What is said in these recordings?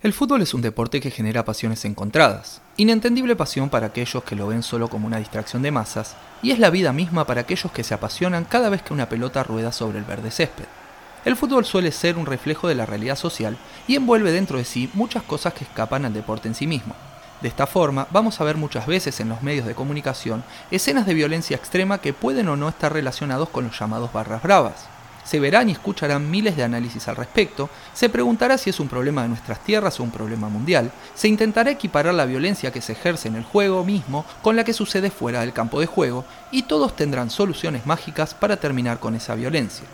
El fútbol es un deporte que genera pasiones encontradas, inentendible pasión para aquellos que lo ven solo como una distracción de masas, y es la vida misma para aquellos que se apasionan cada vez que una pelota rueda sobre el verde césped. El fútbol suele ser un reflejo de la realidad social y envuelve dentro de sí muchas cosas que escapan al deporte en sí mismo. De esta forma, vamos a ver muchas veces en los medios de comunicación escenas de violencia extrema que pueden o no estar relacionados con los llamados barras bravas se verán y escucharán miles de análisis al respecto, se preguntará si es un problema de nuestras tierras o un problema mundial, se intentará equiparar la violencia que se ejerce en el juego mismo con la que sucede fuera del campo de juego, y todos tendrán soluciones mágicas para terminar con esa violencia.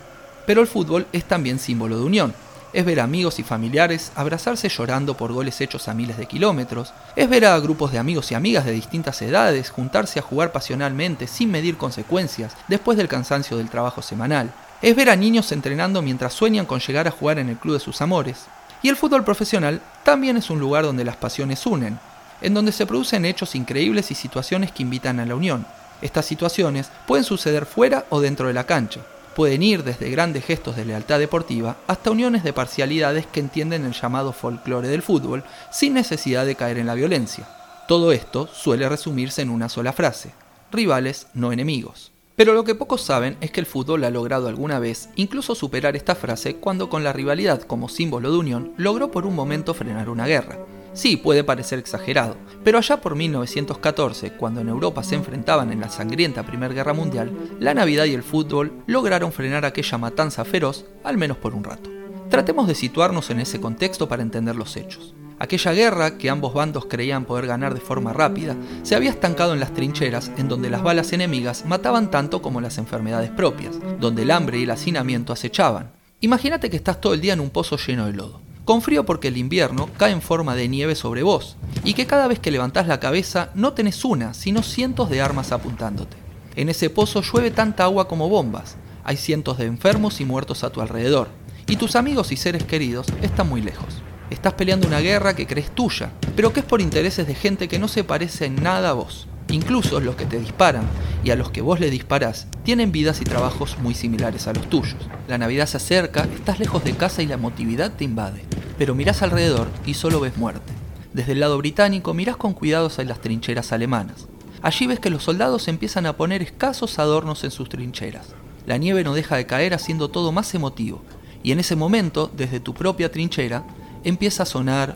Pero el fútbol es también símbolo de unión, es ver amigos y familiares abrazarse llorando por goles hechos a miles de kilómetros, es ver a grupos de amigos y amigas de distintas edades juntarse a jugar pasionalmente sin medir consecuencias después del cansancio del trabajo semanal, es ver a niños entrenando mientras sueñan con llegar a jugar en el club de sus amores. Y el fútbol profesional también es un lugar donde las pasiones unen, en donde se producen hechos increíbles y situaciones que invitan a la unión. Estas situaciones pueden suceder fuera o dentro de la cancha. Pueden ir desde grandes gestos de lealtad deportiva hasta uniones de parcialidades que entienden el llamado folclore del fútbol sin necesidad de caer en la violencia. Todo esto suele resumirse en una sola frase. Rivales, no enemigos. Pero lo que pocos saben es que el fútbol ha logrado alguna vez incluso superar esta frase cuando con la rivalidad como símbolo de unión logró por un momento frenar una guerra. Sí, puede parecer exagerado, pero allá por 1914, cuando en Europa se enfrentaban en la sangrienta Primera Guerra Mundial, la Navidad y el fútbol lograron frenar aquella matanza feroz, al menos por un rato. Tratemos de situarnos en ese contexto para entender los hechos. Aquella guerra, que ambos bandos creían poder ganar de forma rápida, se había estancado en las trincheras en donde las balas enemigas mataban tanto como las enfermedades propias, donde el hambre y el hacinamiento acechaban. Imagínate que estás todo el día en un pozo lleno de lodo, con frío porque el invierno cae en forma de nieve sobre vos, y que cada vez que levantás la cabeza no tenés una, sino cientos de armas apuntándote. En ese pozo llueve tanta agua como bombas, hay cientos de enfermos y muertos a tu alrededor, y tus amigos y seres queridos están muy lejos. Estás peleando una guerra que crees tuya, pero que es por intereses de gente que no se parece en nada a vos. Incluso los que te disparan y a los que vos le disparás tienen vidas y trabajos muy similares a los tuyos. La Navidad se acerca, estás lejos de casa y la emotividad te invade. Pero mirás alrededor y solo ves muerte. Desde el lado británico mirás con cuidados a las trincheras alemanas. Allí ves que los soldados empiezan a poner escasos adornos en sus trincheras. La nieve no deja de caer haciendo todo más emotivo. Y en ese momento, desde tu propia trinchera, empieza a sonar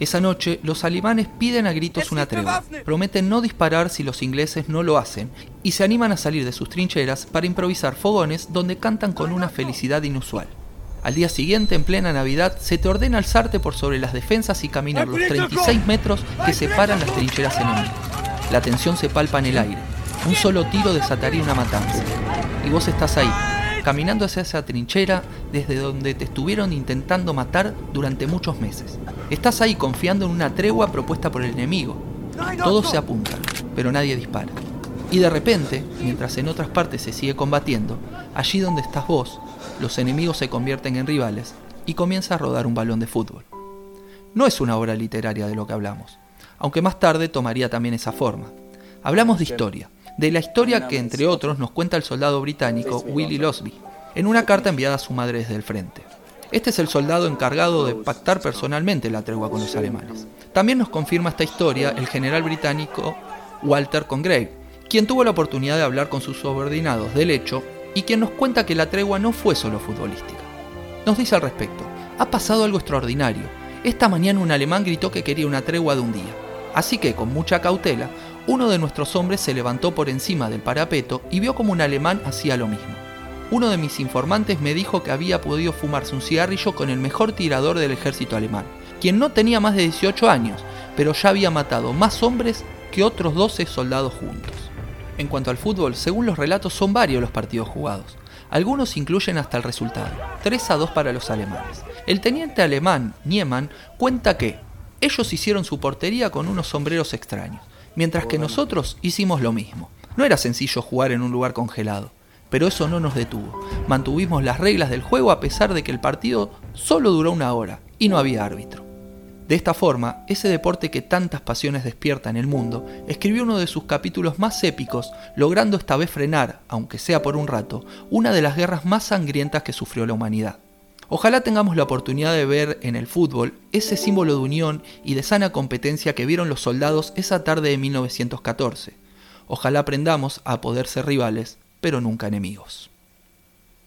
Esa noche, los alemanes piden a gritos una tregua, prometen no disparar si los ingleses no lo hacen, y se animan a salir de sus trincheras para improvisar fogones donde cantan con una felicidad inusual. Al día siguiente, en plena Navidad, se te ordena alzarte por sobre las defensas y caminar los 36 metros que separan las trincheras enemigas. La tensión se palpa en el aire. Un solo tiro desataría una matanza. Y vos estás ahí, caminando hacia esa trinchera desde donde te estuvieron intentando matar durante muchos meses. Estás ahí confiando en una tregua propuesta por el enemigo. Todos se apuntan, pero nadie dispara. Y de repente, mientras en otras partes se sigue combatiendo, allí donde estás vos, los enemigos se convierten en rivales y comienza a rodar un balón de fútbol. No es una obra literaria de lo que hablamos, aunque más tarde tomaría también esa forma. Hablamos de historia, de la historia que entre otros nos cuenta el soldado británico Willie Losby, en una carta enviada a su madre desde el frente. Este es el soldado encargado de pactar personalmente la tregua con los alemanes. También nos confirma esta historia el general británico Walter Congreve, quien tuvo la oportunidad de hablar con sus subordinados del hecho y quien nos cuenta que la tregua no fue solo futbolística. Nos dice al respecto, ha pasado algo extraordinario. Esta mañana un alemán gritó que quería una tregua de un día. Así que, con mucha cautela, uno de nuestros hombres se levantó por encima del parapeto y vio como un alemán hacía lo mismo. Uno de mis informantes me dijo que había podido fumarse un cigarrillo con el mejor tirador del ejército alemán, quien no tenía más de 18 años, pero ya había matado más hombres que otros 12 soldados juntos. En cuanto al fútbol, según los relatos son varios los partidos jugados. Algunos incluyen hasta el resultado, 3 a 2 para los alemanes. El teniente alemán, Niemann, cuenta que ellos hicieron su portería con unos sombreros extraños, mientras que nosotros hicimos lo mismo. No era sencillo jugar en un lugar congelado, pero eso no nos detuvo. Mantuvimos las reglas del juego a pesar de que el partido solo duró una hora y no había árbitro. De esta forma, ese deporte que tantas pasiones despierta en el mundo, escribió uno de sus capítulos más épicos, logrando esta vez frenar, aunque sea por un rato, una de las guerras más sangrientas que sufrió la humanidad. Ojalá tengamos la oportunidad de ver en el fútbol ese símbolo de unión y de sana competencia que vieron los soldados esa tarde de 1914. Ojalá aprendamos a poder ser rivales, pero nunca enemigos.